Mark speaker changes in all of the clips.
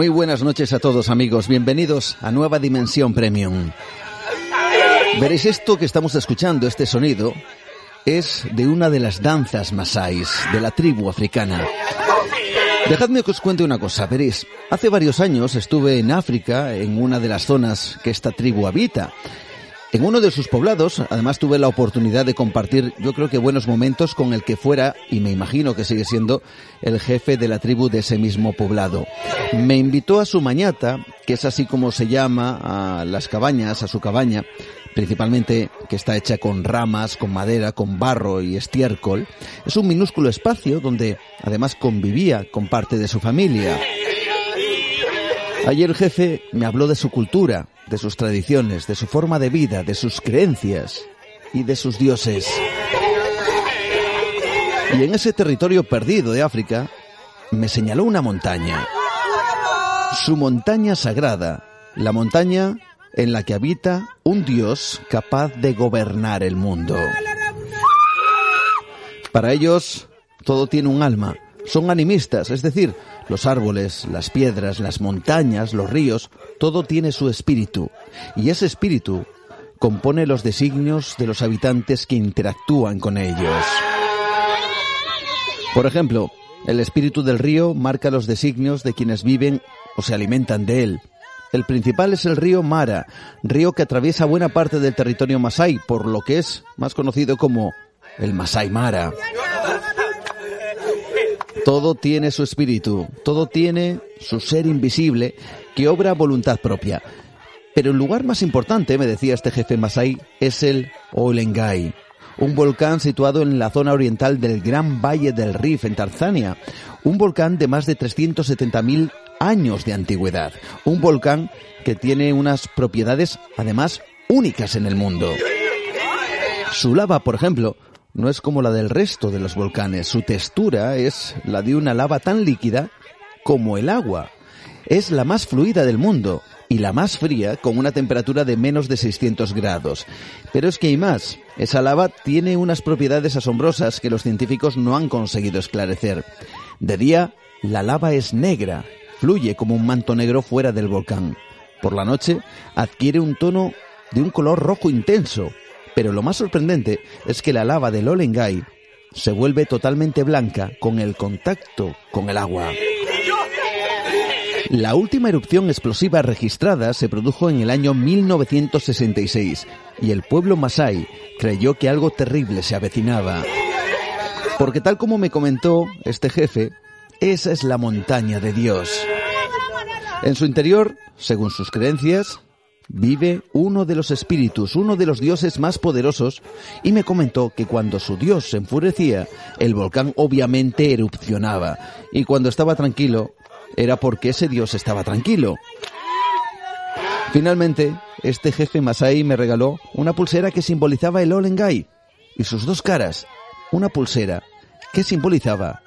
Speaker 1: Muy buenas noches a todos amigos, bienvenidos a Nueva Dimensión Premium. Veréis esto que estamos escuchando, este sonido, es de una de las danzas masáis de la tribu africana. Dejadme que os cuente una cosa, veréis, hace varios años estuve en África, en una de las zonas que esta tribu habita. En uno de sus poblados, además tuve la oportunidad de compartir, yo creo que buenos momentos con el que fuera, y me imagino que sigue siendo, el jefe de la tribu de ese mismo poblado. Me invitó a su mañata, que es así como se llama a las cabañas, a su cabaña, principalmente que está hecha con ramas, con madera, con barro y estiércol. Es un minúsculo espacio donde además convivía con parte de su familia. Ayer el jefe me habló de su cultura, de sus tradiciones, de su forma de vida, de sus creencias y de sus dioses. Y en ese territorio perdido de África me señaló una montaña. Su montaña sagrada, la montaña en la que habita un dios capaz de gobernar el mundo. Para ellos, todo tiene un alma. Son animistas, es decir, los árboles, las piedras, las montañas, los ríos, todo tiene su espíritu. Y ese espíritu compone los designios de los habitantes que interactúan con ellos. Por ejemplo, el espíritu del río marca los designios de quienes viven o se alimentan de él. El principal es el río Mara, río que atraviesa buena parte del territorio Masai, por lo que es más conocido como el Masai Mara. Todo tiene su espíritu, todo tiene su ser invisible que obra voluntad propia. Pero el lugar más importante, me decía este jefe Masai, es el Olengai, un volcán situado en la zona oriental del Gran Valle del Rif en Tanzania, un volcán de más de 370.000 años de antigüedad, un volcán que tiene unas propiedades además únicas en el mundo. Su lava, por ejemplo, no es como la del resto de los volcanes. Su textura es la de una lava tan líquida como el agua. Es la más fluida del mundo y la más fría con una temperatura de menos de 600 grados. Pero es que hay más. Esa lava tiene unas propiedades asombrosas que los científicos no han conseguido esclarecer. De día, la lava es negra, fluye como un manto negro fuera del volcán. Por la noche, adquiere un tono de un color rojo intenso, pero lo más sorprendente es que la lava del Olengai se vuelve totalmente blanca con el contacto con el agua. La última erupción explosiva registrada se produjo en el año 1966 y el pueblo masai creyó que algo terrible se avecinaba. Porque tal como me comentó este jefe, esa es la montaña de Dios. En su interior, según sus creencias, vive uno de los espíritus, uno de los dioses más poderosos, y me comentó que cuando su dios se enfurecía, el volcán obviamente erupcionaba, y cuando estaba tranquilo, era porque ese dios estaba tranquilo. Finalmente, este jefe Masai me regaló una pulsera que simbolizaba el Olengai y sus dos caras, una pulsera que simbolizaba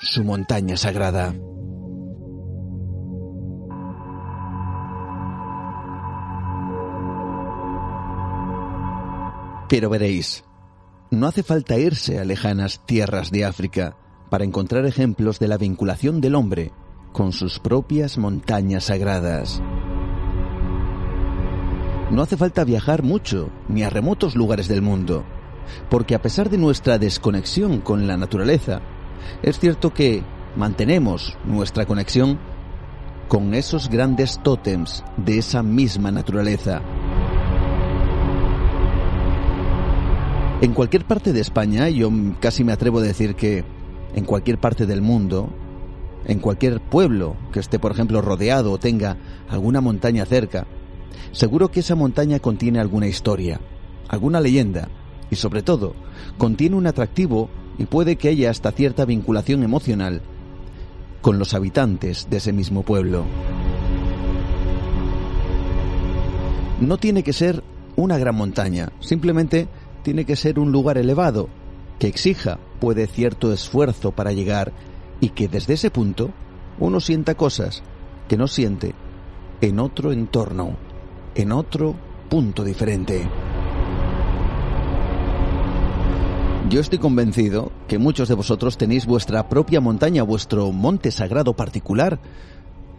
Speaker 1: su montaña sagrada. Pero veréis, no hace falta irse a lejanas tierras de África para encontrar ejemplos de la vinculación del hombre con sus propias montañas sagradas. No hace falta viajar mucho, ni a remotos lugares del mundo, porque a pesar de nuestra desconexión con la naturaleza, es cierto que mantenemos nuestra conexión con esos grandes tótems de esa misma naturaleza. En cualquier parte de España, yo casi me atrevo a decir que en cualquier parte del mundo, en cualquier pueblo que esté, por ejemplo, rodeado o tenga alguna montaña cerca, seguro que esa montaña contiene alguna historia, alguna leyenda, y sobre todo contiene un atractivo y puede que haya hasta cierta vinculación emocional con los habitantes de ese mismo pueblo. No tiene que ser una gran montaña, simplemente tiene que ser un lugar elevado, que exija, puede, cierto esfuerzo para llegar y que desde ese punto uno sienta cosas que no siente en otro entorno, en otro punto diferente. Yo estoy convencido que muchos de vosotros tenéis vuestra propia montaña, vuestro monte sagrado particular,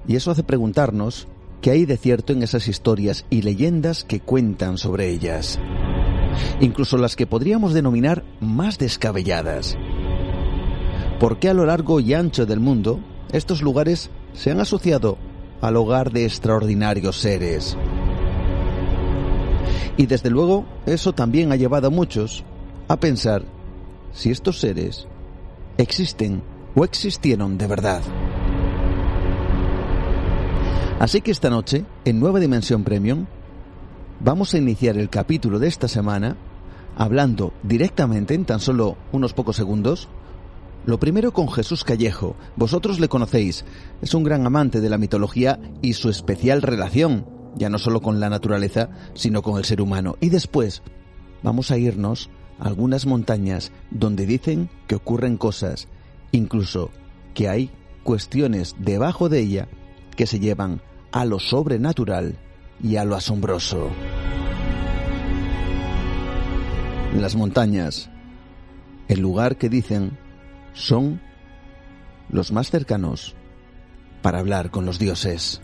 Speaker 1: y eso hace preguntarnos qué hay de cierto en esas historias y leyendas que cuentan sobre ellas, incluso las que podríamos denominar más descabelladas. ¿Por qué a lo largo y ancho del mundo estos lugares se han asociado al hogar de extraordinarios seres? Y desde luego, eso también ha llevado a muchos a pensar si estos seres existen o existieron de verdad. Así que esta noche, en Nueva Dimensión Premium, vamos a iniciar el capítulo de esta semana hablando directamente en tan solo unos pocos segundos. Lo primero con Jesús Callejo. Vosotros le conocéis. Es un gran amante de la mitología y su especial relación, ya no solo con la naturaleza, sino con el ser humano. Y después vamos a irnos algunas montañas donde dicen que ocurren cosas, incluso que hay cuestiones debajo de ella que se llevan a lo sobrenatural y a lo asombroso. Las montañas, el lugar que dicen son los más cercanos para hablar con los dioses.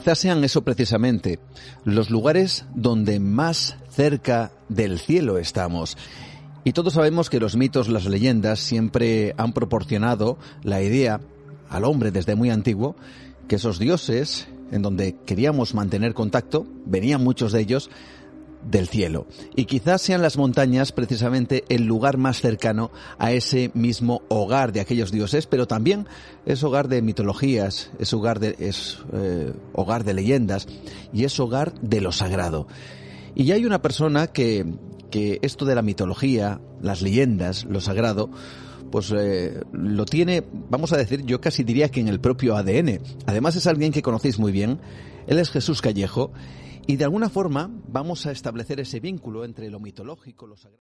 Speaker 1: Quizás sean eso precisamente, los lugares donde más cerca del cielo estamos. Y todos sabemos que los mitos, las leyendas siempre han proporcionado la idea al hombre desde muy antiguo que esos dioses en donde queríamos mantener contacto, venían muchos de ellos del cielo. Y quizás sean las montañas precisamente el lugar más cercano a ese mismo hogar de aquellos dioses, pero también es hogar de mitologías, es hogar de, es, eh, hogar de leyendas y es hogar de lo sagrado. Y ya hay una persona que, que esto de la mitología, las leyendas, lo sagrado, pues eh, lo tiene, vamos a decir, yo casi diría que en el propio ADN. Además es alguien que conocéis muy bien. Él es Jesús Callejo y de alguna forma vamos a establecer ese vínculo entre lo mitológico, lo sagrado.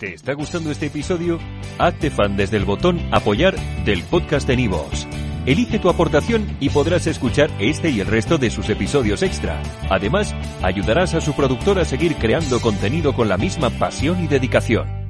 Speaker 2: ¿Te está gustando este episodio? Hazte fan desde el botón Apoyar del podcast de Nivos. Elige tu aportación y podrás escuchar este y el resto de sus episodios extra. Además, ayudarás a su productor a seguir creando contenido con la misma pasión y dedicación.